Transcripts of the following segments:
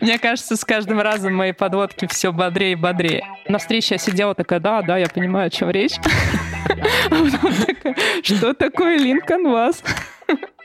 Мне кажется, с каждым разом мои подводки все бодрее и бодрее. На встрече я сидела такая, да, да, я понимаю, о чем речь. А потом такая, что такое Lincoln вас?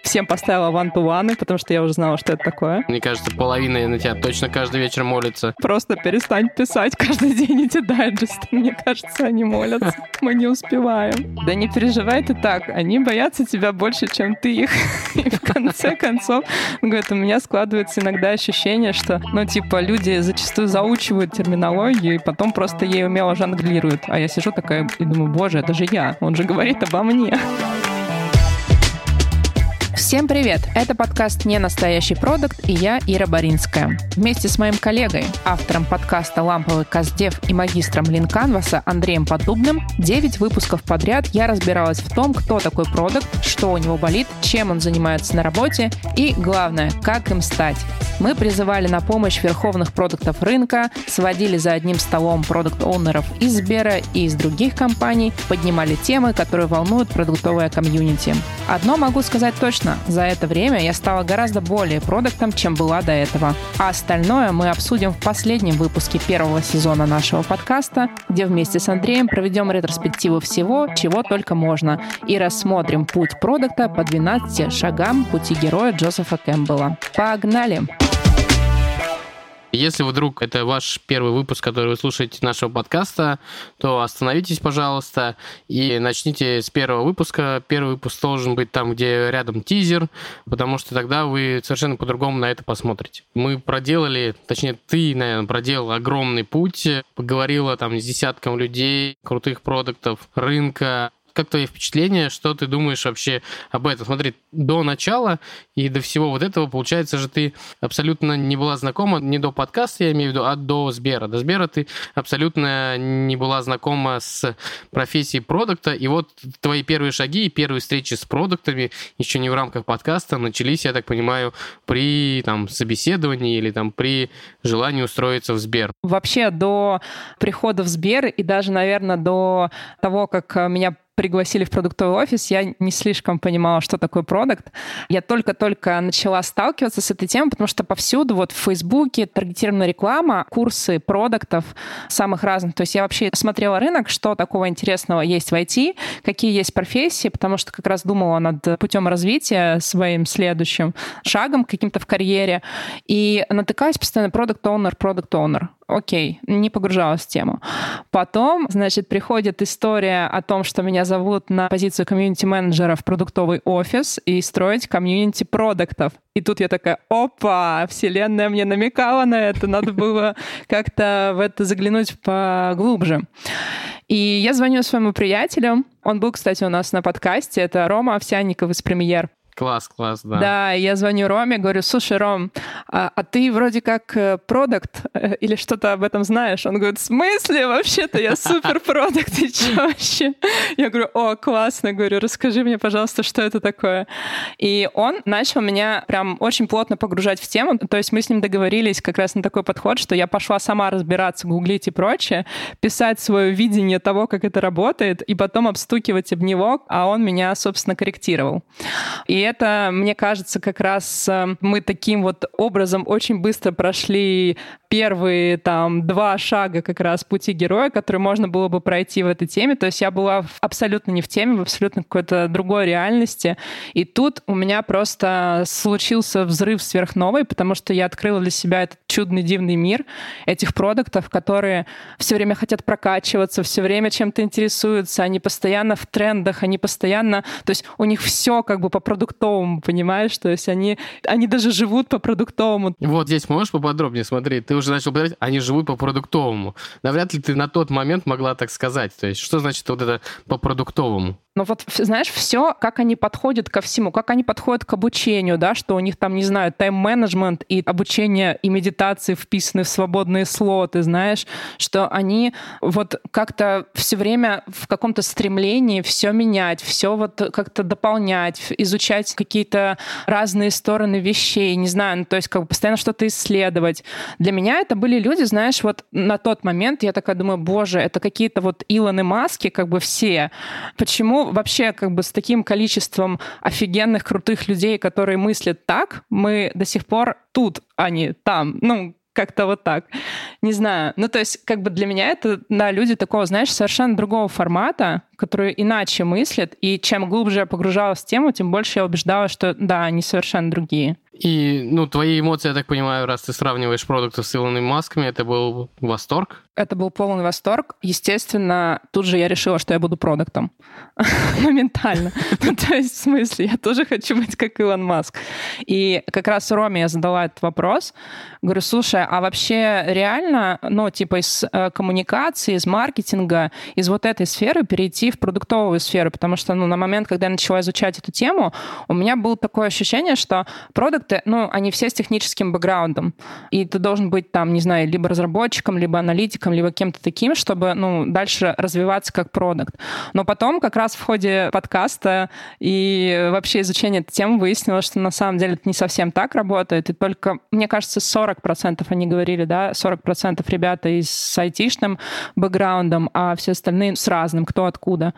Всем поставила one-to-one, потому что я уже знала, что это такое. Мне кажется, половина на тебя точно каждый вечер молится. Просто перестань писать каждый день эти дайджесты. Мне кажется, они молятся. Мы не успеваем. Да не переживай ты так. Они боятся тебя больше, чем ты их. И в конце концов, говорит, у меня складывается иногда ощущение, что, ну, типа, люди зачастую заучивают терминологию и потом просто ей умело жонглируют. А я сижу такая и думаю, боже, это же я. Он же говорит обо мне. Всем привет! Это подкаст «Ненастоящий продакт» и я, Ира Боринская. Вместе с моим коллегой, автором подкаста «Ламповый кастдев» и магистром Lean Canvas а Андреем Поддубным 9 выпусков подряд я разбиралась в том, кто такой продакт, что у него болит, чем он занимается на работе и, главное, как им стать. Мы призывали на помощь верховных продуктов рынка, сводили за одним столом продукт-оунеров из Сбера и из других компаний, поднимали темы, которые волнуют продуктовое комьюнити. Одно могу сказать точно, за это время я стала гораздо более продуктом, чем была до этого. А остальное мы обсудим в последнем выпуске первого сезона нашего подкаста, где вместе с Андреем проведем ретроспективу всего, чего только можно, и рассмотрим путь продукта по 12 шагам пути героя Джозефа Кэмпбелла. Погнали! Если вдруг это ваш первый выпуск, который вы слушаете нашего подкаста, то остановитесь, пожалуйста, и начните с первого выпуска. Первый выпуск должен быть там, где рядом тизер, потому что тогда вы совершенно по-другому на это посмотрите. Мы проделали, точнее, ты, наверное, проделал огромный путь, поговорила там с десятком людей, крутых продуктов, рынка, как твои впечатления, что ты думаешь вообще об этом? Смотри, до начала и до всего вот этого, получается же, ты абсолютно не была знакома, не до подкаста, я имею в виду, а до Сбера. До Сбера ты абсолютно не была знакома с профессией продукта, и вот твои первые шаги и первые встречи с продуктами еще не в рамках подкаста начались, я так понимаю, при там собеседовании или там при желании устроиться в Сбер. Вообще до прихода в Сбер и даже, наверное, до того, как меня пригласили в продуктовый офис, я не слишком понимала, что такое продукт. Я только-только начала сталкиваться с этой темой, потому что повсюду, вот в Фейсбуке, таргетированная реклама, курсы продуктов самых разных. То есть я вообще смотрела рынок, что такого интересного есть в IT, какие есть профессии, потому что как раз думала над путем развития своим следующим шагом каким-то в карьере. И натыкаюсь постоянно продукт-оунер, продукт-оунер окей, не погружалась в тему. Потом, значит, приходит история о том, что меня зовут на позицию комьюнити-менеджера в продуктовый офис и строить комьюнити продуктов. И тут я такая, опа, вселенная мне намекала на это, надо было как-то в это заглянуть поглубже. И я звоню своему приятелю, он был, кстати, у нас на подкасте, это Рома Овсянников из «Премьер». Класс, класс, да. Да, я звоню Роме, говорю, слушай, Ром, а, а ты вроде как э, продукт э, или что-то об этом знаешь? Он говорит, в смысле? Вообще-то я супер продукт, ты что вообще? Я говорю, о, классно, говорю, расскажи мне, пожалуйста, что это такое. И он начал меня прям очень плотно погружать в тему, то есть мы с ним договорились как раз на такой подход, что я пошла сама разбираться, гуглить и прочее, писать свое видение того, как это работает, и потом обстукивать об него, а он меня, собственно, корректировал. И это, мне кажется, как раз э, мы таким вот образом очень быстро прошли первые там два шага как раз пути героя, которые можно было бы пройти в этой теме. То есть я была абсолютно не в теме, в абсолютно какой-то другой реальности. И тут у меня просто случился взрыв сверхновый, потому что я открыла для себя этот чудный, дивный мир этих продуктов, которые все время хотят прокачиваться, все время чем-то интересуются, они постоянно в трендах, они постоянно... То есть у них все как бы по продуктовому, понимаешь? То есть они, они даже живут по продуктовому. Вот здесь можешь поподробнее смотреть? Ты уже начал говорить, они живут по продуктовому. Навряд ли ты на тот момент могла так сказать. То есть что значит вот это по продуктовому? Но вот, знаешь, все, как они подходят ко всему, как они подходят к обучению, да, что у них там, не знаю, тайм-менеджмент и обучение и медитации вписаны в свободные слоты, знаешь, что они вот как-то все время в каком-то стремлении все менять, все вот как-то дополнять, изучать какие-то разные стороны вещей, не знаю, ну, то есть как бы постоянно что-то исследовать. Для меня это были люди, знаешь, вот на тот момент я такая думаю, боже, это какие-то вот Илоны Маски, как бы все. Почему вообще как бы с таким количеством офигенных, крутых людей, которые мыслят так, мы до сих пор тут, а не там. Ну, Как-то вот так. Не знаю. Ну, то есть, как бы для меня это, да, люди такого, знаешь, совершенно другого формата, которые иначе мыслят, и чем глубже я погружалась в тему, тем больше я убеждалась, что да, они совершенно другие. И, ну, твои эмоции, я так понимаю, раз ты сравниваешь продукты с Илоном Масками, это был восторг? Это был полный восторг. Естественно, тут же я решила, что я буду продуктом. Моментально. Ну, то есть, в смысле, я тоже хочу быть как Илон Маск. И как раз Роме я задала этот вопрос. Говорю, слушай, а вообще реально, ну, типа из э, коммуникации, из маркетинга, из вот этой сферы перейти в продуктовую сферу? Потому что, ну, на момент, когда я начала изучать эту тему, у меня было такое ощущение, что продукты, ну, они все с техническим бэкграундом. И ты должен быть там, не знаю, либо разработчиком, либо аналитиком, либо кем-то таким, чтобы, ну, дальше развиваться как продукт. Но потом как раз в ходе подкаста и вообще изучения этой темы выяснилось, что на самом деле это не совсем так работает. И только, мне кажется, 40% они говорили, да, 40% ребята и с айтишным бэкграундом, а все остальные с разным, кто откуда.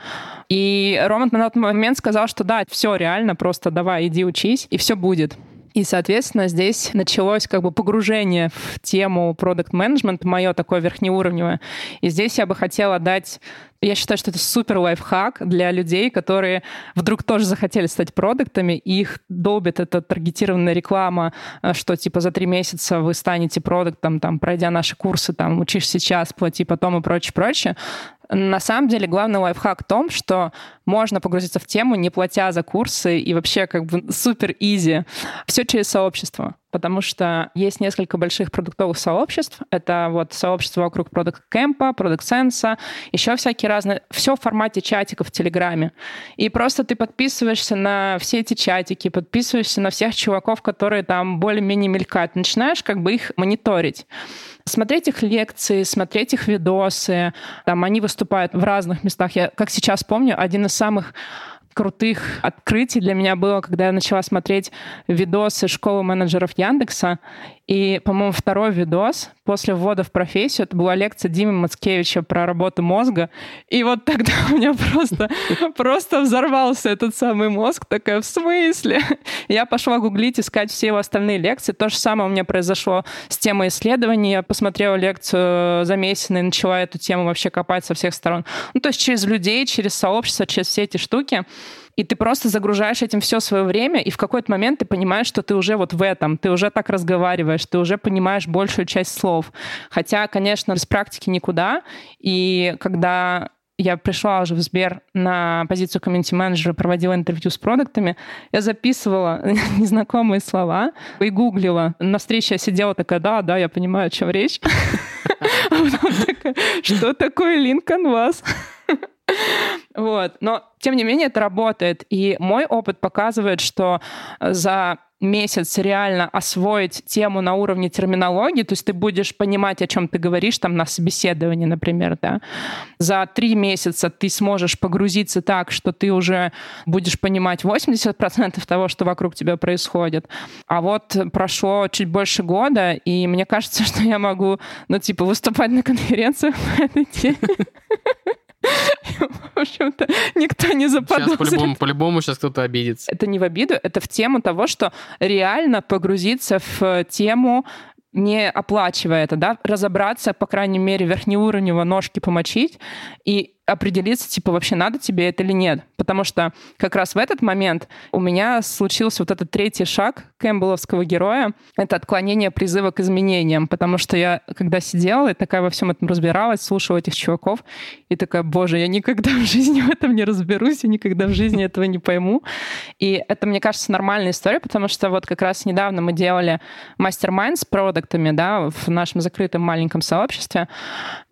И Роман на тот момент сказал, что да, все реально, просто давай, иди учись, и все будет. И, соответственно, здесь началось как бы погружение в тему продукт менеджмент мое такое верхнеуровневое. И здесь я бы хотела дать я считаю, что это супер лайфхак для людей, которые вдруг тоже захотели стать продуктами, и их долбит эта таргетированная реклама, э, что типа за три месяца вы станете продуктом, там, пройдя наши курсы, там, учишь сейчас, плати потом и прочее, прочее. На самом деле главный лайфхак в том, что можно погрузиться в тему, не платя за курсы, и вообще как бы супер изи. Все через сообщество потому что есть несколько больших продуктовых сообществ. Это вот сообщество вокруг Product Camp, Product Sense, еще всякие разные. Все в формате чатиков в Телеграме. И просто ты подписываешься на все эти чатики, подписываешься на всех чуваков, которые там более-менее мелькают. Начинаешь как бы их мониторить смотреть их лекции, смотреть их видосы. Там они выступают в разных местах. Я, как сейчас помню, один из самых крутых открытий для меня было, когда я начала смотреть видосы школы менеджеров Яндекса. И, по-моему, второй видос после ввода в профессию, это была лекция Димы Мацкевича про работу мозга. И вот тогда у меня просто, просто взорвался этот самый мозг. Такая, в смысле? Я пошла гуглить, искать все его остальные лекции. То же самое у меня произошло с темой исследований. Я посмотрела лекцию за месяц и начала эту тему вообще копать со всех сторон. Ну, то есть через людей, через сообщество, через все эти штуки и ты просто загружаешь этим все свое время, и в какой-то момент ты понимаешь, что ты уже вот в этом, ты уже так разговариваешь, ты уже понимаешь большую часть слов. Хотя, конечно, без практики никуда. И когда я пришла уже в Сбер на позицию комьюнити-менеджера, проводила интервью с продуктами, я записывала незнакомые слова и гуглила. На встрече я сидела такая, да, да, я понимаю, о чем речь. А что такое Lincoln вас? Вот. Но, тем не менее, это работает. И мой опыт показывает, что за месяц реально освоить тему на уровне терминологии, то есть ты будешь понимать, о чем ты говоришь там на собеседовании, например, да. За три месяца ты сможешь погрузиться так, что ты уже будешь понимать 80% того, что вокруг тебя происходит. А вот прошло чуть больше года, и мне кажется, что я могу, ну, типа, выступать на конференциях по этой теме. В общем-то, никто не заподозрит. Сейчас по-любому, по-любому сейчас кто-то обидится. Это не в обиду, это в тему того, что реально погрузиться в тему не оплачивая это, да, разобраться, по крайней мере, верхнеуровнево ножки помочить и определиться, типа, вообще надо тебе это или нет. Потому что как раз в этот момент у меня случился вот этот третий шаг кэмпбелловского героя. Это отклонение призыва к изменениям. Потому что я, когда сидела и такая во всем этом разбиралась, слушала этих чуваков, и такая, боже, я никогда в жизни в этом не разберусь, и никогда в жизни этого не пойму. И это, мне кажется, нормальная история, потому что вот как раз недавно мы делали мастер-майнд с продуктами, да, в нашем закрытом маленьком сообществе,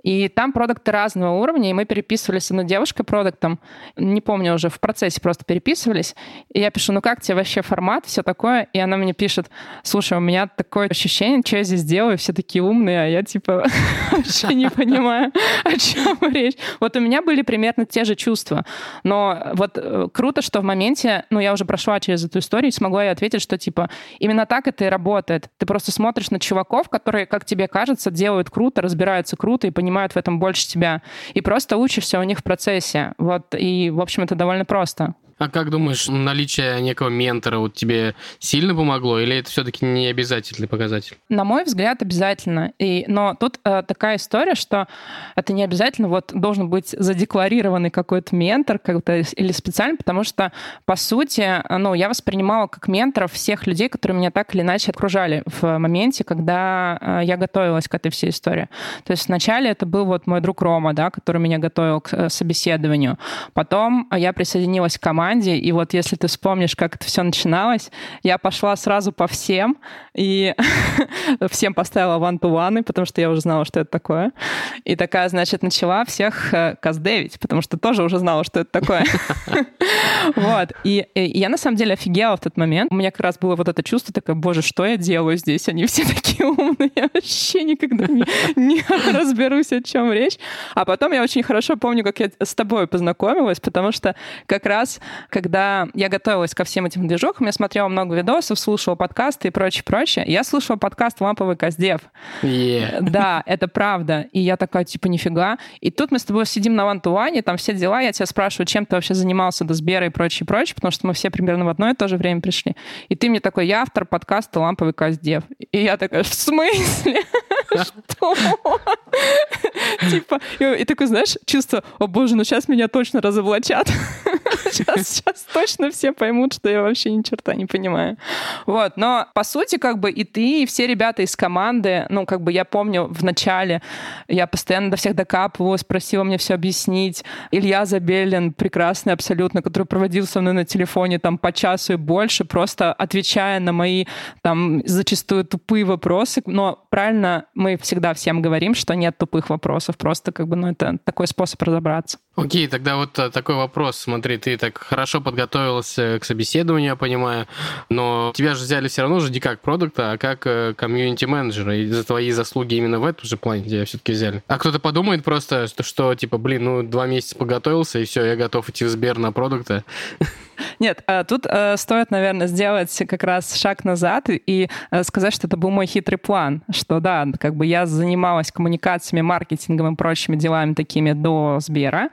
и там продукты разного уровня, и мы переписывались с одной девушкой продуктом, не помню уже, в процессе просто переписывались, и я пишу, ну как тебе вообще формат, все такое, и она мне пишет, слушай, у меня такое ощущение, что я здесь делаю, все такие умные, а я типа вообще не понимаю, о чем речь. Вот у меня были примерно те же чувства, но вот э, круто, что в моменте, ну я уже прошла через эту историю, и смогла ей ответить, что типа именно так это и работает. Ты просто смотришь на чуваков, которые, как тебе кажется, делают круто, разбираются круто и понимают в этом больше тебя. И просто учишься у них в процессе. Вот. И, в общем, это довольно просто. А как думаешь, наличие некого ментора вот тебе сильно помогло, или это все-таки не обязательный показатель? На мой взгляд, обязательно. И, но тут э, такая история, что это не обязательно вот должен быть задекларированный какой-то ментор как-то, или специально, потому что, по сути, ну, я воспринимала как менторов всех людей, которые меня так или иначе окружали в моменте, когда э, я готовилась к этой всей истории. То есть вначале это был вот мой друг Рома, да, который меня готовил к э, собеседованию. Потом я присоединилась к команде, и вот если ты вспомнишь, как это все начиналось, я пошла сразу по всем, и всем поставила one-to-one, потому что я уже знала, что это такое. И такая, значит, начала всех э, каздевить, потому что тоже уже знала, что это такое. Вот. И, и я на самом деле офигела в тот момент. У меня как раз было вот это чувство такое, боже, что я делаю здесь? Они все такие умные, я вообще никогда не, не разберусь, о чем речь. А потом я очень хорошо помню, как я с тобой познакомилась, потому что как раз, когда я готовилась ко всем этим движухам, я смотрела много видосов, слушала подкасты и прочее, прочее. Я слушала подкаст «Ламповый Каздев». Yeah. Да, это правда. И я такая, типа, нифига. И тут мы с тобой сидим на вантуане, там все дела, я тебя спрашиваю, чем ты вообще занимался до Сбера и прочее, прочее, потому что мы все примерно в одно и то же время пришли. И ты мне такой, я автор подкаста «Ламповый Каздев». И я такая, в смысле? Что? Типа, и такой, знаешь, чувство, о боже, ну сейчас меня точно разоблачат. Сейчас, сейчас точно все поймут, что я вообще ни черта не понимаю. Вот, но по сути, как бы и ты, и все ребята из команды, ну, как бы я помню в начале, я постоянно до всех докапывалась, просила мне все объяснить. Илья Забелин, прекрасный абсолютно, который проводил со мной на телефоне там по часу и больше, просто отвечая на мои там зачастую тупые вопросы. Но правильно мы всегда всем говорим, что нет тупых вопросов, просто как бы, ну, это такой способ разобраться. Окей, тогда вот э, такой вопрос. Смотри, ты так хорошо подготовился к собеседованию, я понимаю, но тебя же взяли все равно же не как продукта, а как э, комьюнити-менеджера. И за твои заслуги именно в этом же плане тебя все-таки взяли. А кто-то подумает просто, что, что типа, блин, ну, два месяца подготовился, и все, я готов идти в Сбер на продукта. Нет, а тут э, стоит, наверное, сделать как раз шаг назад и сказать, что это был мой хитрый план, что да, как бы я занималась коммуникациями, маркетингом и прочими делами такими до Сбера,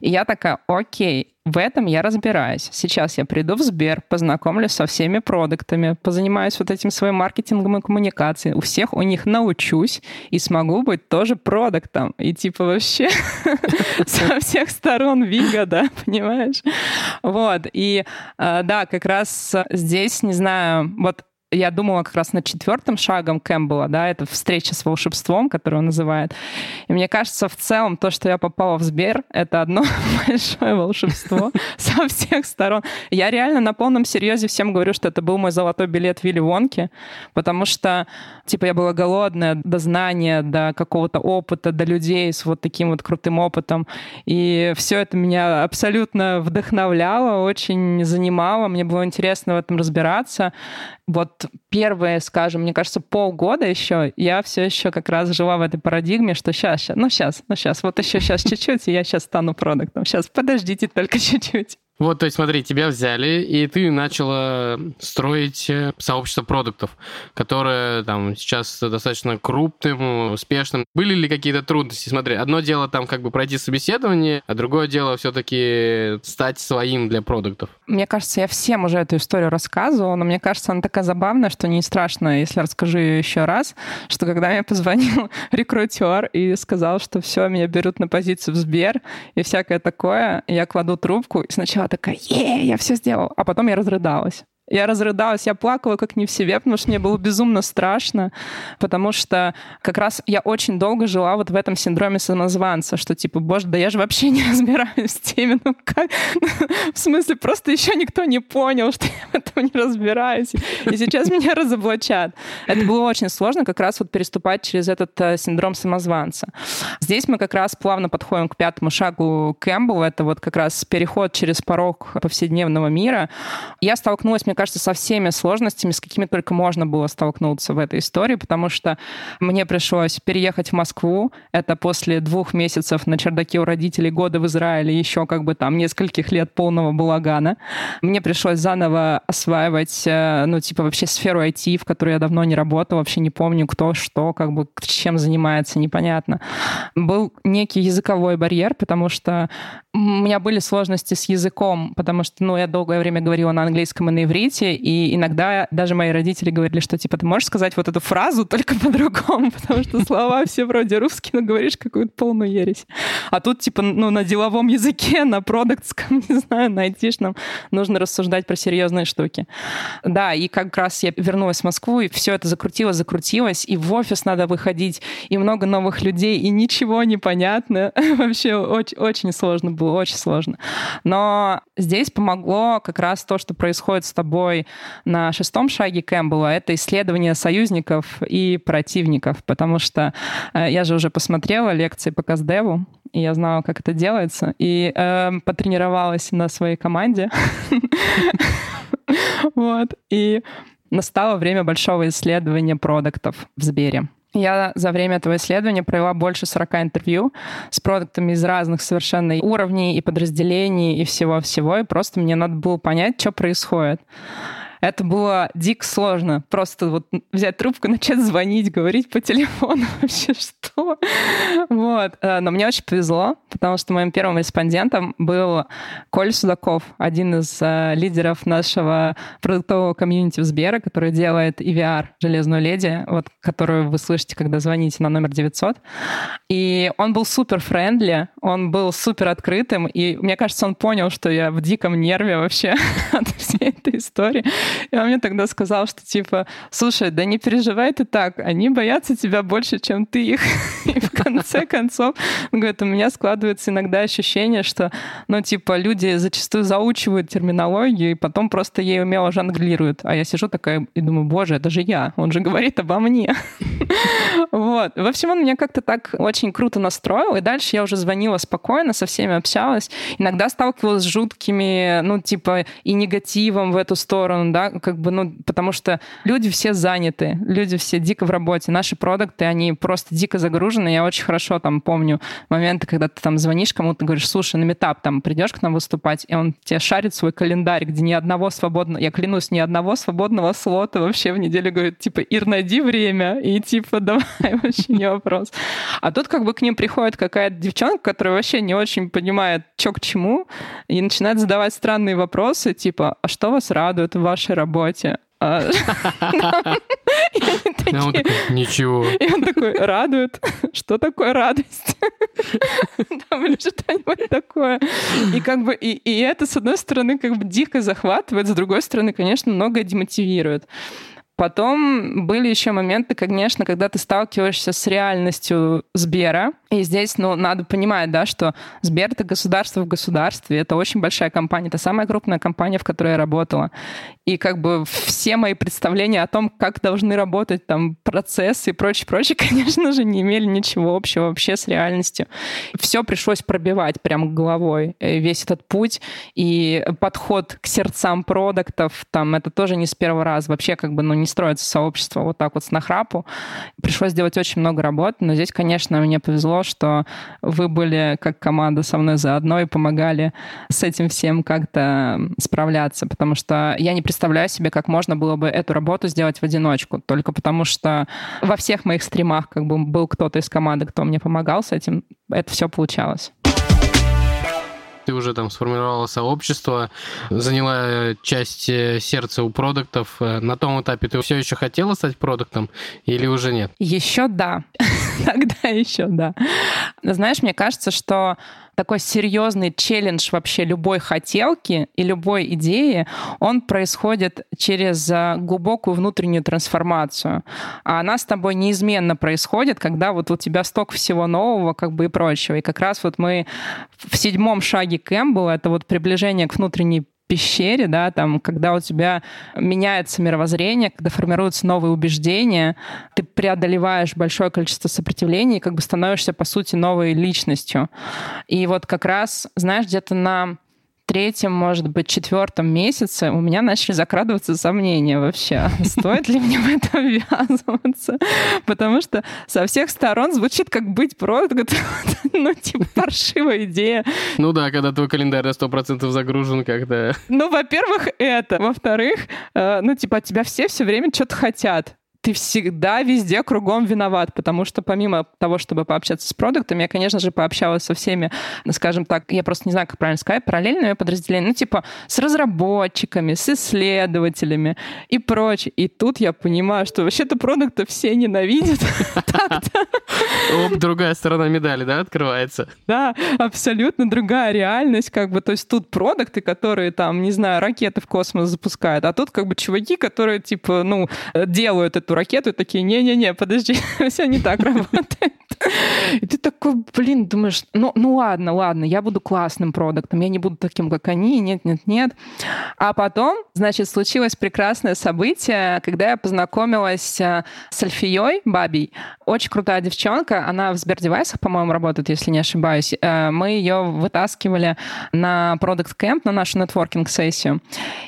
и я такая, окей, в этом я разбираюсь. Сейчас я приду в Сбер, познакомлюсь со всеми продуктами, позанимаюсь вот этим своим маркетингом и коммуникацией. У всех у них научусь и смогу быть тоже продуктом. И типа вообще со всех сторон выгода, понимаешь? Вот. И э, да, как раз здесь, не знаю, вот я думала как раз над четвертым шагом Кэмпбелла, да, это встреча с волшебством, которую он называет. И мне кажется, в целом то, что я попала в Сбер, это одно большое волшебство со всех сторон. Я реально на полном серьезе всем говорю, что это был мой золотой билет Вилли Вонки, потому что, типа, я была голодная до знания, до какого-то опыта, до людей с вот таким вот крутым опытом. И все это меня абсолютно вдохновляло, очень занимало, мне было интересно в этом разбираться. Вот первые, скажем, мне кажется, полгода еще я все еще как раз жила в этой парадигме, что сейчас, сейчас, ну сейчас, ну сейчас, вот еще сейчас чуть-чуть, и я сейчас стану продуктом. Сейчас, подождите только чуть-чуть. Вот, то есть смотри, тебя взяли, и ты начала строить э, сообщество продуктов, которое там сейчас достаточно крупным, успешным. Были ли какие-то трудности? Смотри, одно дело там как бы пройти собеседование, а другое дело все-таки стать своим для продуктов. Мне кажется, я всем уже эту историю рассказывала, но мне кажется, она такая забавная, что не страшно, если расскажу ее еще раз, что когда мне позвонил рекрутер и сказал, что все, меня берут на позицию в Сбер и всякое такое, я кладу трубку и сначала такая, е, я все сделала. А потом я разрыдалась. Я разрыдалась, я плакала как не в себе, потому что мне было безумно страшно, потому что как раз я очень долго жила вот в этом синдроме самозванца, что типа, боже, да я же вообще не разбираюсь в теме, ну как? В смысле, просто еще никто не понял, что я в этом не разбираюсь, и сейчас меня разоблачат. Это было очень сложно как раз вот переступать через этот э, синдром самозванца. Здесь мы как раз плавно подходим к пятому шагу Кэмпбелла, это вот как раз переход через порог повседневного мира. Я столкнулась, мне кажется, со всеми сложностями, с какими только можно было столкнуться в этой истории, потому что мне пришлось переехать в Москву. Это после двух месяцев на чердаке у родителей, года в Израиле, еще как бы там нескольких лет полного балагана. Мне пришлось заново осваивать, э, ну, типа вообще сферу IT, в которой я давно не работала, вообще не помню, кто что, как бы чем занимается, непонятно. Был некий языковой барьер, потому что у меня были сложности с языком, потому что, ну, я долгое время говорила на английском и на иврите, и иногда даже мои родители говорили, что, типа, ты можешь сказать вот эту фразу только по-другому, потому что слова все вроде русские, но говоришь какую-то полную ересь. А тут, типа, ну, на деловом языке, на продуктском, не знаю, на айтишном нужно рассуждать про серьезные штуки. Да, и как раз я вернулась в Москву, и все это закрутилось, закрутилось, и в офис надо выходить, и много новых людей, и ничего не понятно. Вообще очень, очень сложно было, очень сложно. Но здесь помогло как раз то, что происходит с тобой на шестом шаге Кэмпбелла, это исследование союзников и противников, потому что э, я же уже посмотрела лекции по Каздеву, и я знала, как это делается, и э, потренировалась на своей команде. Вот. И настало время большого исследования продуктов в Сбере. Я за время этого исследования провела больше 40 интервью с продуктами из разных совершенно уровней и подразделений и всего-всего, и просто мне надо было понять, что происходит. Это было дико сложно. Просто вот взять трубку, начать звонить, говорить по телефону. Вообще что? Вот. Э, но мне очень повезло, потому что моим первым респондентом был Коль Судаков, один из э, лидеров нашего продуктового комьюнити в Сбера, который делает IVR «Железную леди», вот, которую вы слышите, когда звоните на номер 900. И он был супер friendly, он был супер открытым, и мне кажется, он понял, что я в диком нерве вообще от всей этой истории. И он мне тогда сказал, что типа, слушай, да не переживай ты так, они боятся тебя больше, чем ты их. И в конце концов, он говорит, у меня складывается иногда ощущение, что, ну, типа, люди зачастую заучивают терминологию и потом просто ей умело жонглируют. А я сижу такая и думаю, боже, это же я, он же говорит обо мне. Вот. В общем, он меня как-то так очень круто настроил, и дальше я уже звонила спокойно, со всеми общалась. Иногда сталкивалась с жуткими, ну, типа, и негативом в эту сторону, да, как бы, ну, потому что люди все заняты, люди все дико в работе. Наши продукты, они просто дико загружены. Я очень хорошо там помню моменты, когда ты там звонишь кому-то, говоришь, слушай, на метап там придешь к нам выступать, и он тебе шарит свой календарь, где ни одного свободного, я клянусь, ни одного свободного слота вообще в неделю говорит, типа, Ир, найди время, и типа, давай, вообще не вопрос. А тут как бы к ним приходит какая-то девчонка, которая вообще не очень понимает, что к чему, и начинает задавать странные вопросы, типа, а что вас радует в вашей работе? А, ничего. И он такой, радует. Что такое радость? Там или что-нибудь такое. И как бы, и, и это, с одной стороны, как бы дико захватывает, с другой стороны, конечно, многое демотивирует. Потом были еще моменты, конечно, когда ты сталкиваешься с реальностью Сбера. И здесь, ну, надо понимать, да, что Сбер — это государство в государстве, это очень большая компания, это самая крупная компания, в которой я работала. И как бы все мои представления о том, как должны работать там процессы и прочее, прочее, конечно же, не имели ничего общего вообще с реальностью. Все пришлось пробивать прям головой. Э, весь этот путь и подход к сердцам продуктов, там, это тоже не с первого раза. Вообще, как бы, ну, не строится сообщество вот так вот с нахрапу. Пришлось сделать очень много работы, но здесь, конечно, мне повезло, что вы были как команда со мной заодно и помогали с этим всем как-то справляться, потому что я не представляю себе, как можно было бы эту работу сделать в одиночку, только потому что во всех моих стримах как бы был кто-то из команды, кто мне помогал с этим, это все получалось ты уже там сформировала сообщество, заняла часть э, сердца у продуктов. Э, на том этапе ты все еще хотела стать продуктом или уже нет? Еще да. Тогда еще да. Знаешь, мне кажется, что такой серьезный челлендж вообще любой хотелки и любой идеи, он происходит через э, глубокую внутреннюю трансформацию. А она с тобой неизменно происходит, когда вот у тебя столько всего нового, как бы и прочего. И как раз вот мы в седьмом шаге Кэмпбелла, это вот приближение к внутренней пещере, да, там, когда у тебя меняется мировоззрение, когда формируются новые убеждения, ты преодолеваешь большое количество сопротивлений и как бы становишься, по сути, новой личностью. И вот как раз, знаешь, где-то на третьем, может быть, четвертом месяце у меня начали закрадываться сомнения вообще, стоит ли мне в это ввязываться. Потому что со всех сторон звучит как быть продукт, ну, типа, паршивая идея. Ну да, когда твой календарь на 100% загружен как-то. Ну, во-первых, это. Во-вторых, э, ну, типа, от тебя все все время что-то хотят ты всегда везде кругом виноват, потому что помимо того, чтобы пообщаться с продуктами, я, конечно же, пообщалась со всеми, скажем так, я просто не знаю, как правильно сказать, параллельными подразделениями, ну, типа, с разработчиками, с исследователями и прочее. И тут я понимаю, что вообще-то продукты все ненавидят. Оп, другая сторона медали, да, открывается? Да, абсолютно другая реальность, как бы, то есть тут продукты, которые там, не знаю, ракеты в космос запускают, а тут как бы чуваки, которые, типа, ну, делают эту ракету и такие, не-не-не, подожди, все не так работает. И ты такой, блин, думаешь, ну, ну ладно, ладно, я буду классным продуктом, я не буду таким, как они, нет, нет, нет. А потом, значит, случилось прекрасное событие, когда я познакомилась э, с Альфией Бабей. Очень крутая девчонка, она в Сбердевайсах, по-моему, работает, если не ошибаюсь. Э, мы ее вытаскивали на Product Camp, на нашу нетворкинг-сессию.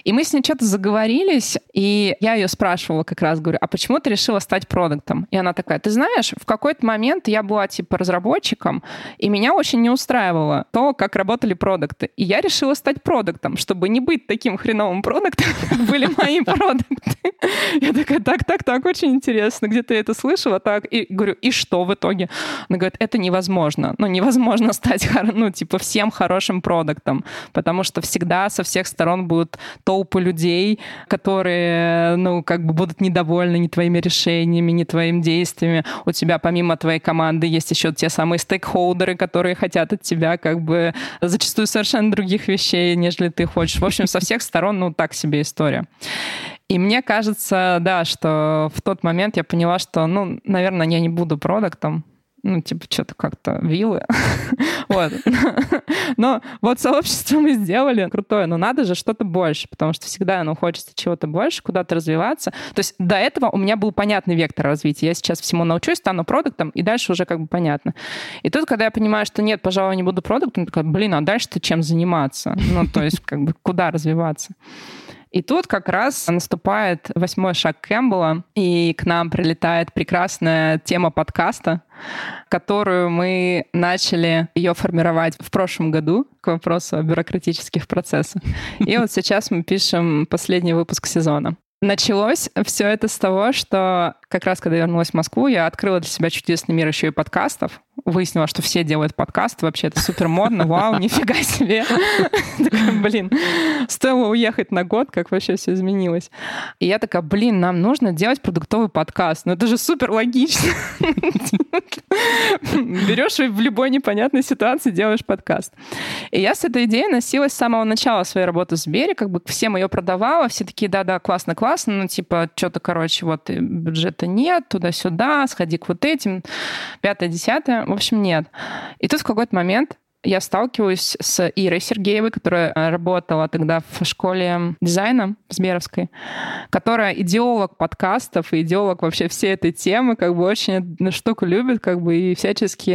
И мы с ней что-то заговорились, и я ее спрашивала как раз, говорю, а почему ты решила стать продуктом? И она такая, ты знаешь, в какой-то момент я была типа разработчиком, и меня очень не устраивало то, как работали продукты. И я решила стать продуктом, чтобы не быть таким хреновым продуктом, как были мои продукты. Я такая, так, так, так, очень интересно, где ты это слышала, так. И говорю, и что в итоге? Она говорит, это невозможно. Ну, невозможно стать, ну, типа, всем хорошим продуктом, потому что всегда со всех сторон будут толпы людей, которые, ну, как бы будут недовольны не твоими решениями, не твоими действиями. У тебя помимо твоей команды есть еще те самые стейкхолдеры, которые хотят от тебя как бы зачастую совершенно других вещей, нежели ты хочешь. В общем, со всех сторон, ну, так себе история. И мне кажется, да, что в тот момент я поняла, что, ну, наверное, я не буду продуктом, ну, типа, что-то как-то вилы. вот. но вот сообщество мы сделали крутое, но надо же что-то больше, потому что всегда, ну, хочется чего-то больше, куда-то развиваться. То есть до этого у меня был понятный вектор развития. Я сейчас всему научусь, стану продуктом, и дальше уже как бы понятно. И тут, когда я понимаю, что нет, пожалуй, не буду продуктом, такая, блин, а дальше-то чем заниматься? Ну, то есть, как бы, куда развиваться? И тут как раз наступает восьмой шаг Кэмпбелла, и к нам прилетает прекрасная тема подкаста, которую мы начали ее формировать в прошлом году к вопросу о бюрократических процессах. И вот сейчас мы пишем последний выпуск сезона. Началось все это с того, что как раз когда я вернулась в Москву, я открыла для себя чудесный мир еще и подкастов. Выяснила, что все делают подкасты. Вообще это супер модно. Вау, нифига себе. Блин, стоило уехать на год, как вообще все изменилось. И я такая, блин, нам нужно делать продуктовый подкаст. Ну это же супер логично. Берешь и в любой непонятной ситуации делаешь подкаст. И я с этой идеей носилась с самого начала своей работы в Сбере, как бы всем ее продавала, все такие, да-да, классно, классно, ну типа что-то, короче, вот бюджет это нет, туда-сюда, сходи к вот этим, пятое-десятое. В общем, нет. И тут в какой-то момент я сталкиваюсь с Ирой Сергеевой, которая э, работала тогда в школе дизайна Сберовской, которая идеолог подкастов и идеолог вообще всей этой темы, как бы очень эту штуку любит, как бы и всячески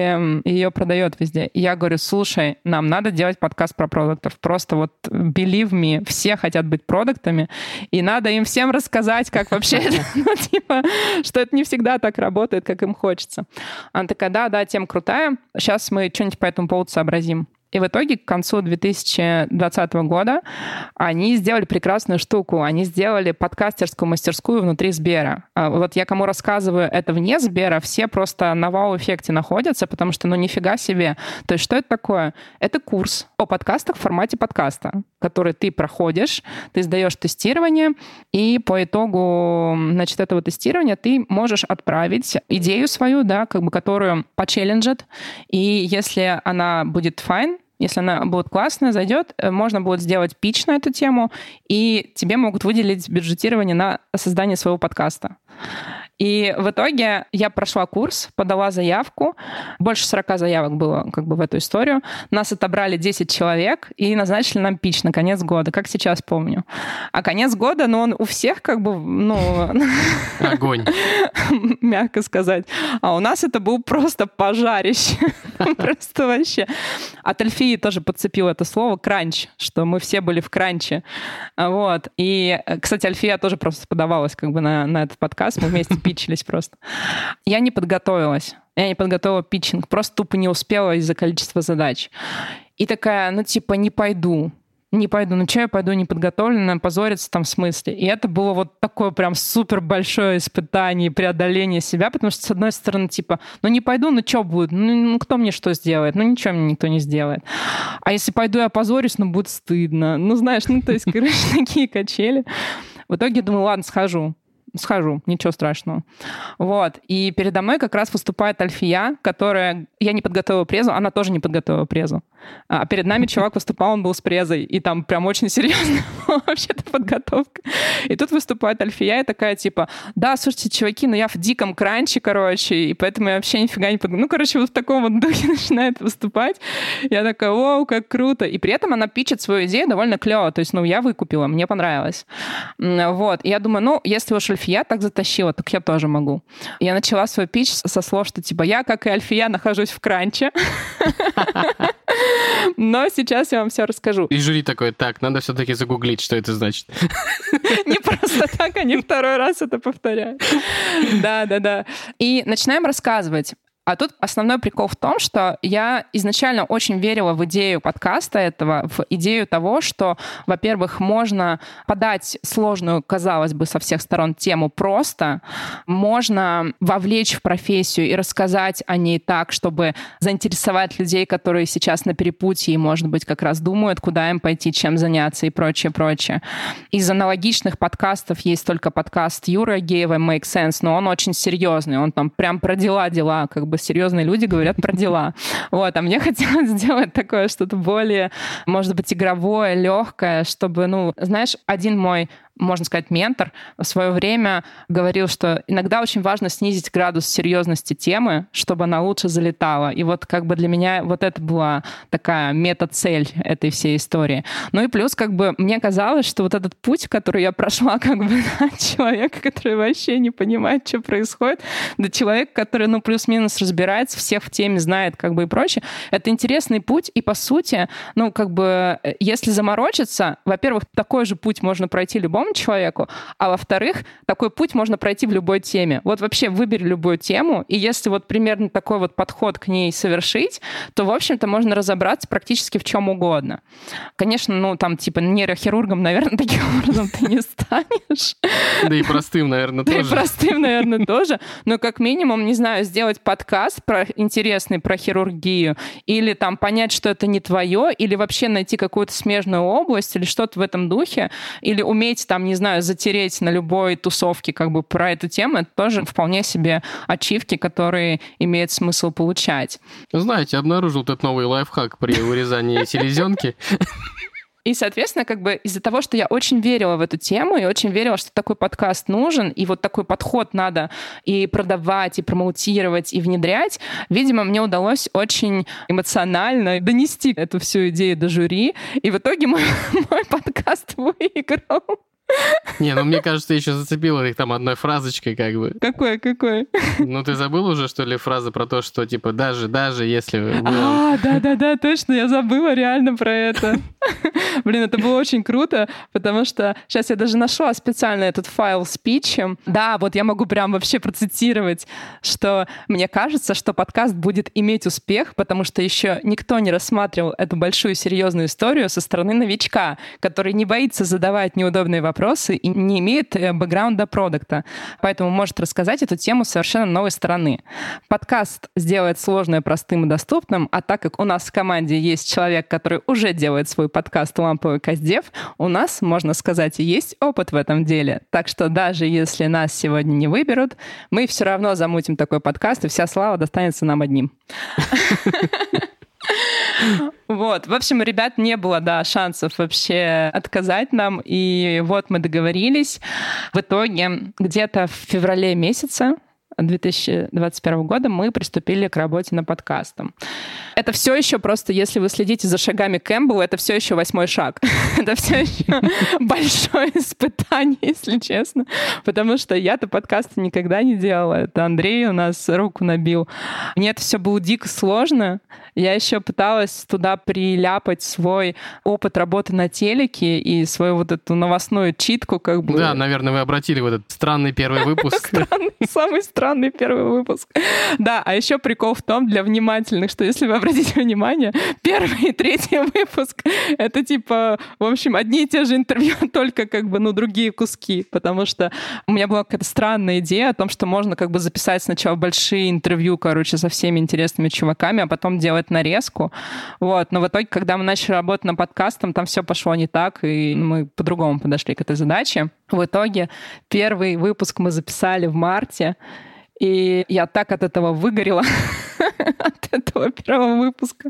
ее продает везде. И я говорю, слушай, нам надо делать подкаст про продуктов. Просто вот believe me, все хотят быть продуктами, и надо им всем рассказать, как вообще, ну, типа, что это не всегда так работает, как им хочется. Она такая, да, да, тема крутая, сейчас мы что-нибудь по этому поводу сообразим сообразим. И в итоге к концу 2020 года они сделали прекрасную штуку. Они сделали подкастерскую мастерскую внутри Сбера. А вот я кому рассказываю это вне Сбера, все просто на вау-эффекте находятся, потому что ну нифига себе. То есть что это такое? Это курс о подкастах в формате подкаста, который ты проходишь, ты сдаешь тестирование, и по итогу значит, этого тестирования ты можешь отправить идею свою, да, как бы, которую почелленджат, и если она будет файн, если она будет классная, зайдет, э, можно будет сделать пич на эту тему, и тебе могут выделить бюджетирование на создание своего подкаста. И в итоге я прошла курс, подала заявку. Больше 40 заявок было как бы в эту историю. Нас отобрали 10 человек и назначили нам пич на конец года, как сейчас помню. А конец года, ну, он у всех как бы, ну... Огонь. Мягко сказать. А у нас это был просто пожарище. Просто вообще. От Альфии тоже подцепил это слово кранч, что мы все были в кранче. Вот. И, кстати, Альфия тоже просто подавалась как бы на, на этот подкаст. Мы вместе питчились просто. Я не подготовилась. Я не подготовила питчинг, просто тупо не успела из-за количества задач. И такая, ну, типа, не пойду не пойду, ну что я пойду неподготовленная, позориться там в смысле. И это было вот такое прям супер большое испытание, преодоление себя, потому что, с одной стороны, типа, ну не пойду, ну что будет? Ну, ну кто мне что сделает? Ну ничего мне никто не сделает. А если пойду я позорюсь, ну будет стыдно. Ну знаешь, ну то есть, короче, такие качели. В итоге думаю, ладно, схожу схожу, ничего страшного. Вот. И передо мной как раз выступает Альфия, которая... Я не подготовила презу, она тоже не подготовила презу. А перед нами чувак выступал, он был с презой, и там прям очень серьезно вообще-то подготовка. И тут выступает Альфия и такая типа, да, слушайте, чуваки, ну я в диком кранче, короче, и поэтому я вообще нифига не подготовила. Ну, короче, вот в таком вот духе начинает выступать. Я такая, вау, как круто. И при этом она пичет свою идею довольно клево. То есть, ну, я выкупила, мне понравилось. Вот. И я думаю, ну, если уж Альфия так затащила, так я тоже могу. Я начала свой пич со слов, что типа я, как и Альфия, нахожусь в кранче. Но сейчас я вам все расскажу. И жюри такой, так, надо все-таки загуглить, что это значит. Не просто так, они второй раз это повторяют. Да, да, да. И начинаем рассказывать. А тут основной прикол в том, что я изначально очень верила в идею подкаста этого, в идею того, что, во-первых, можно подать сложную, казалось бы, со всех сторон тему просто, можно вовлечь в профессию и рассказать о ней так, чтобы заинтересовать людей, которые сейчас на перепутье и, может быть, как раз думают, куда им пойти, чем заняться и прочее, прочее. Из аналогичных подкастов есть только подкаст Юры Агеева «Make Sense», но он очень серьезный, он там прям про дела-дела, как бы бы серьезные люди говорят про дела. Вот, а мне хотелось сделать такое что-то более, может быть, игровое, легкое, чтобы, ну, знаешь, один мой можно сказать, ментор в свое время говорил, что иногда очень важно снизить градус серьезности темы, чтобы она лучше залетала. И вот как бы для меня вот это была такая мета-цель этой всей истории. Ну и плюс как бы мне казалось, что вот этот путь, который я прошла как бы от человека, который вообще не понимает, что происходит, до человека, который, ну, плюс-минус разбирается, всех в теме знает как бы и прочее, это интересный путь. И по сути, ну, как бы, э, если заморочиться, во-первых, такой же путь можно пройти любому другому человеку, а во-вторых, такой путь можно пройти в любой теме. Вот вообще выбери любую тему, и если вот примерно такой вот подход к ней совершить, то, в общем-то, можно разобраться практически в чем угодно. Конечно, ну, там, типа, нейрохирургом, наверное, таким образом ты не станешь. Да и простым, наверное, тоже. Да и простым, наверное, тоже. Но как минимум, не знаю, сделать подкаст про интересный про хирургию, или там понять, что это не твое, или вообще найти какую-то смежную область, или что-то в этом духе, или уметь там, не знаю, затереть на любой тусовке как бы про эту тему, это тоже вполне себе ачивки, которые имеет смысл получать. Знаете, обнаружил этот новый лайфхак при вырезании селезенки. И, соответственно, как бы из-за того, что я очень верила в эту тему и очень верила, что такой подкаст нужен, и вот такой подход надо и продавать, и промоутировать, и внедрять, видимо, мне удалось очень эмоционально донести эту всю идею до жюри, и в итоге мой, мой подкаст выиграл. Не, ну мне кажется, ты еще зацепила их там одной фразочкой как бы. Какой, какой? Ну ты забыл уже, что ли, фраза про то, что типа даже, даже если... А, да-да-да, точно, я забыла реально про это. Блин, это было очень круто, потому что сейчас я даже нашла специально этот файл с питчем. Да, вот я могу прям вообще процитировать, что мне кажется, что подкаст будет иметь успех, потому что еще никто не рассматривал эту большую серьезную историю со стороны новичка, который не боится задавать неудобные вопросы вопросы и не имеет э, бэкграунда продукта, поэтому может рассказать эту тему совершенно новой стороны. Подкаст сделает сложное простым и доступным, а так как у нас в команде есть человек, который уже делает свой подкаст «Ламповый Каздев», у нас, можно сказать, и есть опыт в этом деле. Так что даже если нас сегодня не выберут, мы все равно замутим такой подкаст, и вся слава достанется нам одним. Вот. В общем, ребят не было, да, шансов вообще отказать нам. И вот мы договорились. В итоге где-то в феврале месяце 2021 года мы приступили к работе над подкастом. Это все еще просто, если вы следите за шагами Кэмпбелла, это все еще восьмой шаг. это все еще большое испытание, если честно. Потому что я-то подкасты никогда не делала. Это Андрей у нас руку набил. Мне это все было дико сложно. Я еще пыталась туда приляпать свой опыт работы на телеке и свою вот эту новостную читку, как бы. Да, наверное, вы обратили в этот странный первый выпуск. Самый странный первый выпуск. Да, а еще прикол в том, для внимательных, что если вы обратите внимание, первый и третий выпуск — это типа, в общем, одни и те же интервью, только как бы, ну, другие куски, потому что у меня была какая-то странная идея о том, что можно как бы записать сначала большие интервью, короче, со всеми интересными чуваками, а потом делать нарезку. Вот. Но в итоге, когда мы начали работать над подкастом, там все пошло не так, и мы по-другому подошли к этой задаче. В итоге первый выпуск мы записали в марте, и я так от этого выгорела. от этого первого выпуска,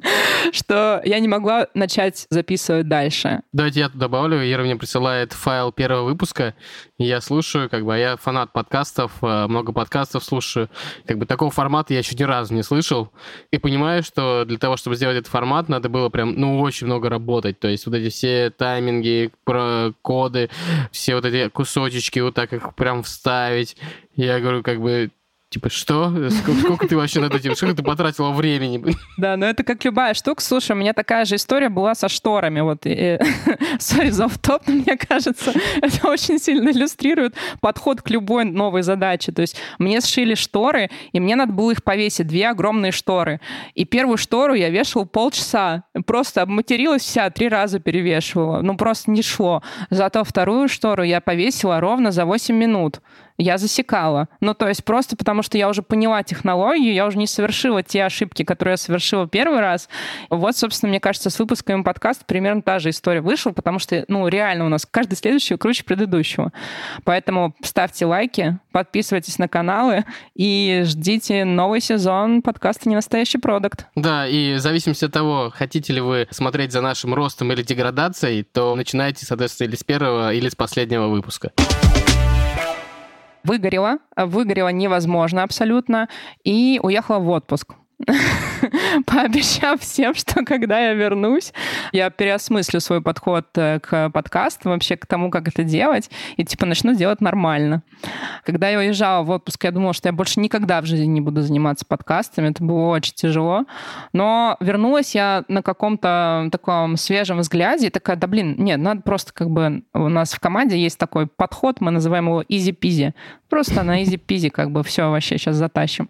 что я не могла начать записывать дальше. Давайте я добавлю. Ира мне присылает файл первого выпуска, и я слушаю, как бы, а я фанат подкастов, э, много подкастов слушаю. Как бы такого формата я еще ни разу не слышал. И понимаю, что для того, чтобы сделать этот формат, надо было прям, ну, очень много работать. То есть вот эти все тайминги, про коды, все вот эти кусочки, вот так их прям вставить. Я говорю, как бы, Типа, что? Сколько, ты вообще над этим? Сколько ты потратила времени? Да, но это как любая штука. Слушай, у меня такая же история была со шторами. Вот, сори за топ мне кажется, это очень сильно иллюстрирует подход к любой новой задаче. То есть мне сшили шторы, и мне надо было их повесить, две огромные шторы. И первую штору я вешала полчаса. Просто обматерилась вся, три раза перевешивала. Ну, просто не шло. Зато вторую штору я повесила ровно за 8 минут я засекала. Ну, то есть просто потому, что я уже поняла технологию, я уже не совершила те ошибки, которые я совершила первый раз. Вот, собственно, мне кажется, с выпусками подкаста примерно та же история вышла, потому что, ну, реально у нас каждый следующий круче предыдущего. Поэтому ставьте лайки, подписывайтесь на каналы и ждите новый сезон подкаста «Ненастоящий продукт». Да, и в зависимости от того, хотите ли вы смотреть за нашим ростом или деградацией, то начинайте, соответственно, или с первого, или с последнего выпуска выгорела, выгорела невозможно абсолютно, и уехала в отпуск. пообещав всем, что когда я вернусь, я переосмыслю свой подход э, к подкасту, вообще к тому, как это делать, и типа начну делать нормально. Когда я уезжала в отпуск, я думала, что я больше никогда в жизни не буду заниматься подкастами, это было очень тяжело. Но вернулась я на каком-то таком свежем взгляде и такая, да блин, нет, надо просто как бы... У нас в команде есть такой подход, мы называем его easy-peasy. Просто на easy-peasy как бы все вообще сейчас затащим.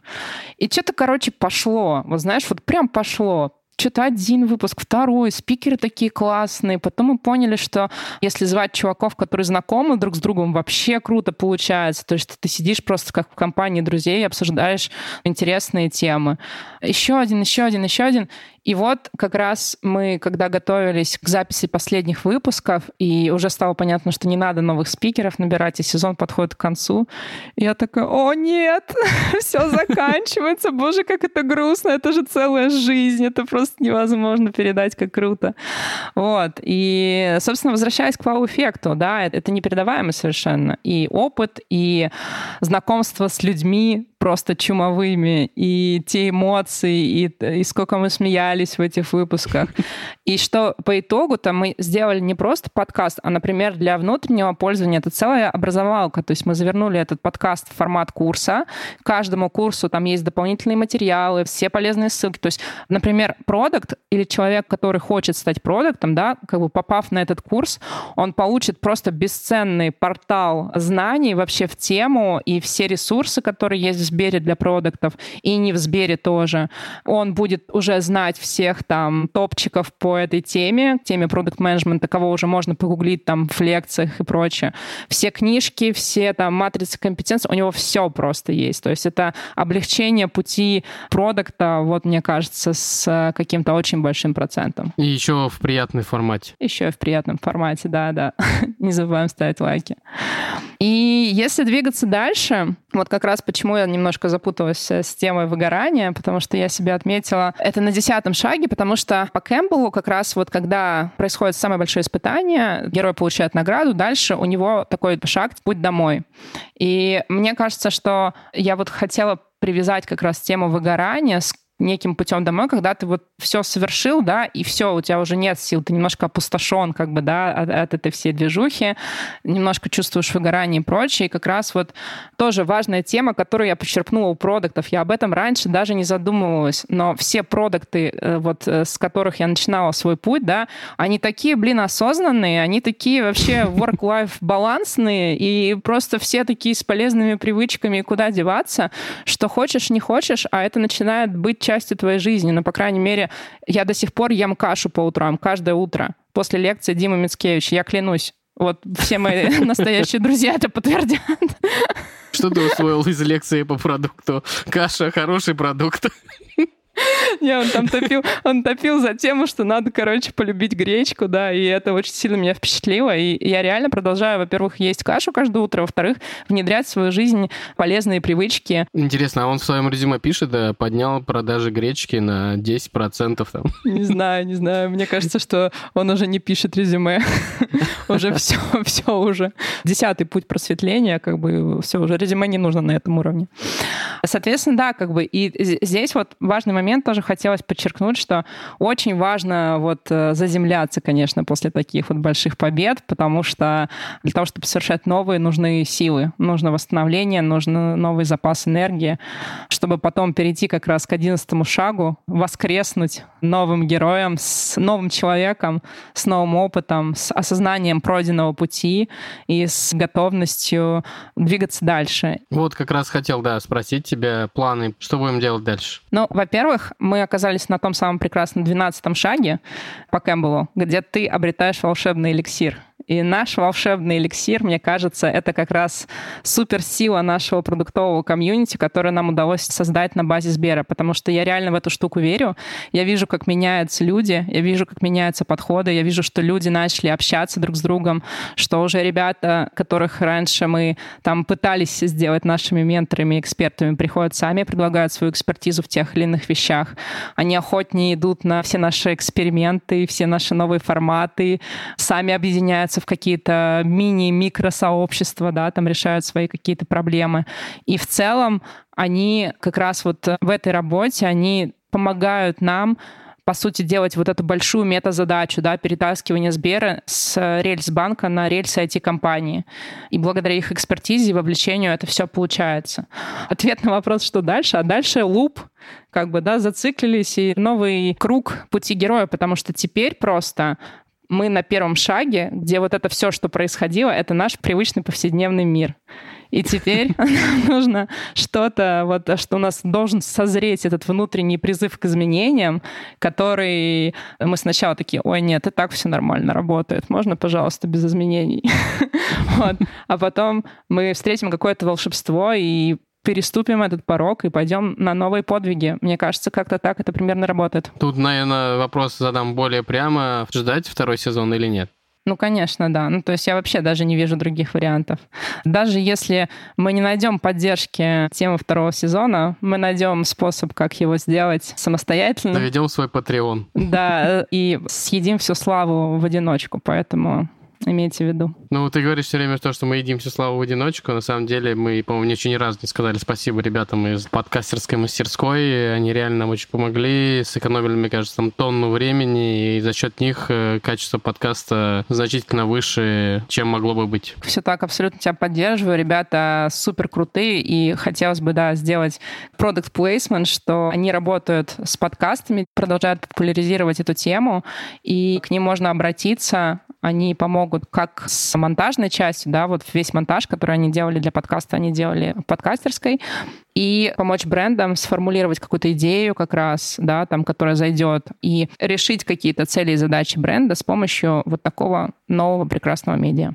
И что-то, короче, пошло. Вот знаешь, вот прям пошло что-то один выпуск, второй, спикеры такие классные. Потом мы поняли, что если звать чуваков, которые знакомы друг с другом, вообще круто получается. То есть ты сидишь просто как в компании друзей и обсуждаешь интересные темы. Еще один, еще один, еще один. И вот как раз мы, когда готовились к записи последних выпусков, и уже стало понятно, что не надо новых спикеров набирать, и сезон подходит к концу, я такая, о нет, все заканчивается, боже, как это грустно, это же целая жизнь, это просто невозможно передать, как круто. Вот, и, собственно, возвращаясь к вау-эффекту, да, это непередаваемо совершенно. И опыт, и знакомство с людьми, просто чумовыми, и те эмоции, и, и сколько мы смеялись в этих выпусках. И что по итогу-то мы сделали не просто подкаст, а, например, для внутреннего пользования это целая образовалка. То есть мы завернули этот подкаст в формат курса. Каждому курсу там есть дополнительные материалы, все полезные ссылки. То есть, например, продукт или человек, который хочет стать продуктом, да, как бы попав на этот курс, он получит просто бесценный портал знаний вообще в тему и все ресурсы, которые есть в Сбере для продуктов, и не в Сбере тоже. Он будет уже знать всех там топчиков по этой теме, теме продукт менеджмента кого уже можно погуглить там в лекциях и прочее. Все книжки, все там матрицы компетенций, у него все просто есть. То есть это облегчение пути продукта, вот мне кажется, с каким-то очень большим процентом. И еще в приятном формате. Еще в приятном формате, да, да. не забываем ставить лайки. И если двигаться дальше, вот как раз почему я немножко запуталась с темой выгорания, потому что я себе отметила это на десятом шаге, потому что по Кэмпбеллу как как раз вот когда происходит самое большое испытание, герой получает награду, дальше у него такой шаг «Путь домой». И мне кажется, что я вот хотела привязать как раз тему выгорания с неким путем домой, когда ты вот все совершил, да, и все, у тебя уже нет сил, ты немножко опустошен, как бы, да, от, от этой всей движухи, немножко чувствуешь выгорание и прочее. И как раз вот тоже важная тема, которую я почерпнула у продуктов. Я об этом раньше даже не задумывалась, но все продукты, э, вот э, с которых я начинала свой путь, да, они такие, блин, осознанные, они такие вообще work-life балансные, и просто все такие с полезными привычками, куда деваться, что хочешь, не хочешь, а это начинает быть частью твоей жизни. Но, по крайней мере, я до сих пор ем кашу по утрам, каждое утро. После лекции Димы Мицкевича, я клянусь. Вот все мои настоящие друзья это подтвердят. Что ты усвоил из лекции по продукту? Каша — хороший продукт. Не, он там топил, он топил за тему, что надо, короче, полюбить гречку, да, и это очень сильно меня впечатлило. И я реально продолжаю, во-первых, есть кашу каждое утро, во-вторых, внедрять в свою жизнь полезные привычки. Интересно, а он в своем резюме пишет, да, поднял продажи гречки на 10% там? Не знаю, не знаю. Мне кажется, что он уже не пишет резюме. Уже все, все уже. Десятый путь просветления, как бы все, уже резюме не нужно на этом уровне. Соответственно, да, как бы, и здесь вот важный момент тоже хотелось подчеркнуть, что очень важно вот э, заземляться, конечно, после таких вот больших побед, потому что для того, чтобы совершать новые, нужны силы, нужно восстановление, нужно новый запас энергии, чтобы потом перейти как раз к одиннадцатому шагу, воскреснуть новым героем, с новым человеком, с новым опытом, с осознанием пройденного пути и с готовностью двигаться дальше. Вот как раз хотел, да, спросить тебя планы, что будем делать дальше? Ну, во-первых, мы оказались на том самом прекрасном 12 шаге по Кэмпбеллу, где ты обретаешь волшебный эликсир. И наш волшебный эликсир, мне кажется, это как раз суперсила нашего продуктового комьюнити, которое нам удалось создать на базе Сбера, потому что я реально в эту штуку верю. Я вижу, как меняются люди, я вижу, как меняются подходы, я вижу, что люди начали общаться друг с другом, что уже ребята, которых раньше мы там пытались сделать нашими менторами, экспертами, приходят сами, предлагают свою экспертизу в тех или иных вещах. Они охотнее идут на все наши эксперименты, все наши новые форматы, сами объединяются объединяются в какие-то мини-микросообщества, да, там решают свои какие-то проблемы. И в целом они как раз вот в этой работе, они помогают нам по сути, делать вот эту большую мета-задачу, да, перетаскивание Сбера с рельс банка на рельсы IT-компании. И благодаря их экспертизе и вовлечению это все получается. Ответ на вопрос, что дальше? А дальше луп, как бы, да, зациклились, и новый круг пути героя, потому что теперь просто мы на первом шаге, где вот это все, что происходило, это наш привычный повседневный мир. И теперь нужно что-то, вот, что у нас должен созреть этот внутренний призыв к изменениям, который мы сначала такие, ой, нет, и так все нормально работает, можно, пожалуйста, без изменений. вот. А потом мы встретим какое-то волшебство и переступим этот порог и пойдем на новые подвиги. Мне кажется, как-то так это примерно работает. Тут, наверное, вопрос задам более прямо. Ждать второй сезон или нет? Ну, конечно, да. Ну, то есть я вообще даже не вижу других вариантов. Даже если мы не найдем поддержки темы второго сезона, мы найдем способ, как его сделать самостоятельно. Наведем свой Patreon. Да, и съедим всю славу в одиночку. Поэтому имейте в виду. Ну, ты говоришь все время то, что мы едим всю славу в одиночку. На самом деле, мы, по-моему, еще ни разу не сказали спасибо ребятам из подкастерской мастерской. Они реально нам очень помогли, сэкономили, мне кажется, там тонну времени, и за счет них э, качество подкаста значительно выше, чем могло бы быть. Все так, абсолютно тебя поддерживаю. Ребята супер крутые, и хотелось бы, да, сделать product placement, что они работают с подкастами, продолжают популяризировать эту тему, и к ним можно обратиться, они помогут как с монтажной частью, да, вот весь монтаж, который они делали для подкаста, они делали в подкастерской, и помочь брендам сформулировать какую-то идею как раз, да, там, которая зайдет, и решить какие-то цели и задачи бренда с помощью вот такого нового прекрасного медиа.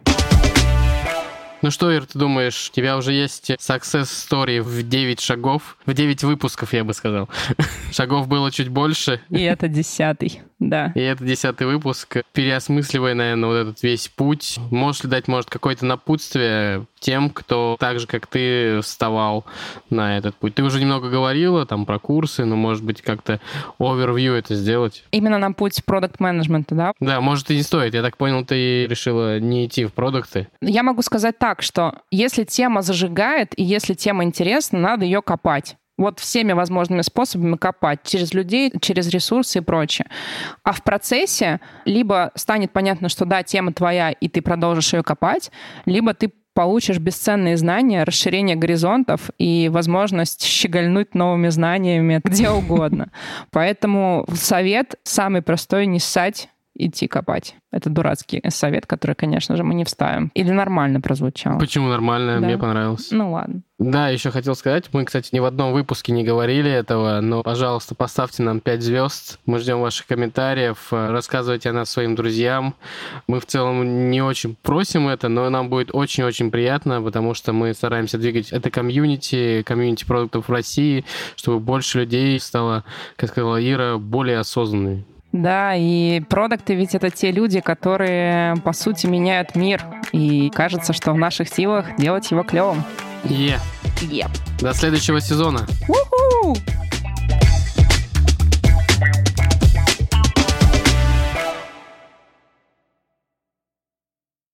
Ну что, Ир, ты думаешь, у тебя уже есть success story в 9 шагов, в 9 выпусков, я бы сказал. Шагов было чуть больше. И это десятый. Да. И это десятый выпуск. Переосмысливая, наверное, вот этот весь путь, можешь ли дать, может, какое-то напутствие тем, кто так же, как ты, вставал на этот путь? Ты уже немного говорила там про курсы, но, может быть, как-то овервью это сделать? Именно на путь продукт менеджмента да? Да, может, и не стоит. Я так понял, ты решила не идти в продукты. Я могу сказать так, что если тема зажигает, и если тема интересна, надо ее копать. Вот всеми возможными способами копать. Через людей, через ресурсы и прочее. А в процессе либо станет понятно, что да, тема твоя, и ты продолжишь ее копать, либо ты получишь бесценные знания, расширение горизонтов и возможность щегольнуть новыми знаниями где угодно. Поэтому совет самый простой — не ссать, идти копать. Это дурацкий совет, который, конечно же, мы не вставим. Или нормально прозвучал. Почему нормально? Да. Мне понравилось. Ну ладно. Да, еще хотел сказать, мы, кстати, ни в одном выпуске не говорили этого, но, пожалуйста, поставьте нам 5 звезд. Мы ждем ваших комментариев, рассказывайте о нас своим друзьям. Мы в целом не очень просим это, но нам будет очень-очень приятно, потому что мы стараемся двигать это комьюнити, комьюнити продуктов в России, чтобы больше людей стало, как сказала Ира, более осознанными. Да, и продукты ведь это те люди, которые, по сути, меняют мир. И кажется, что в наших силах делать его клевым. Yeah. Yep. До следующего сезона. У-ху!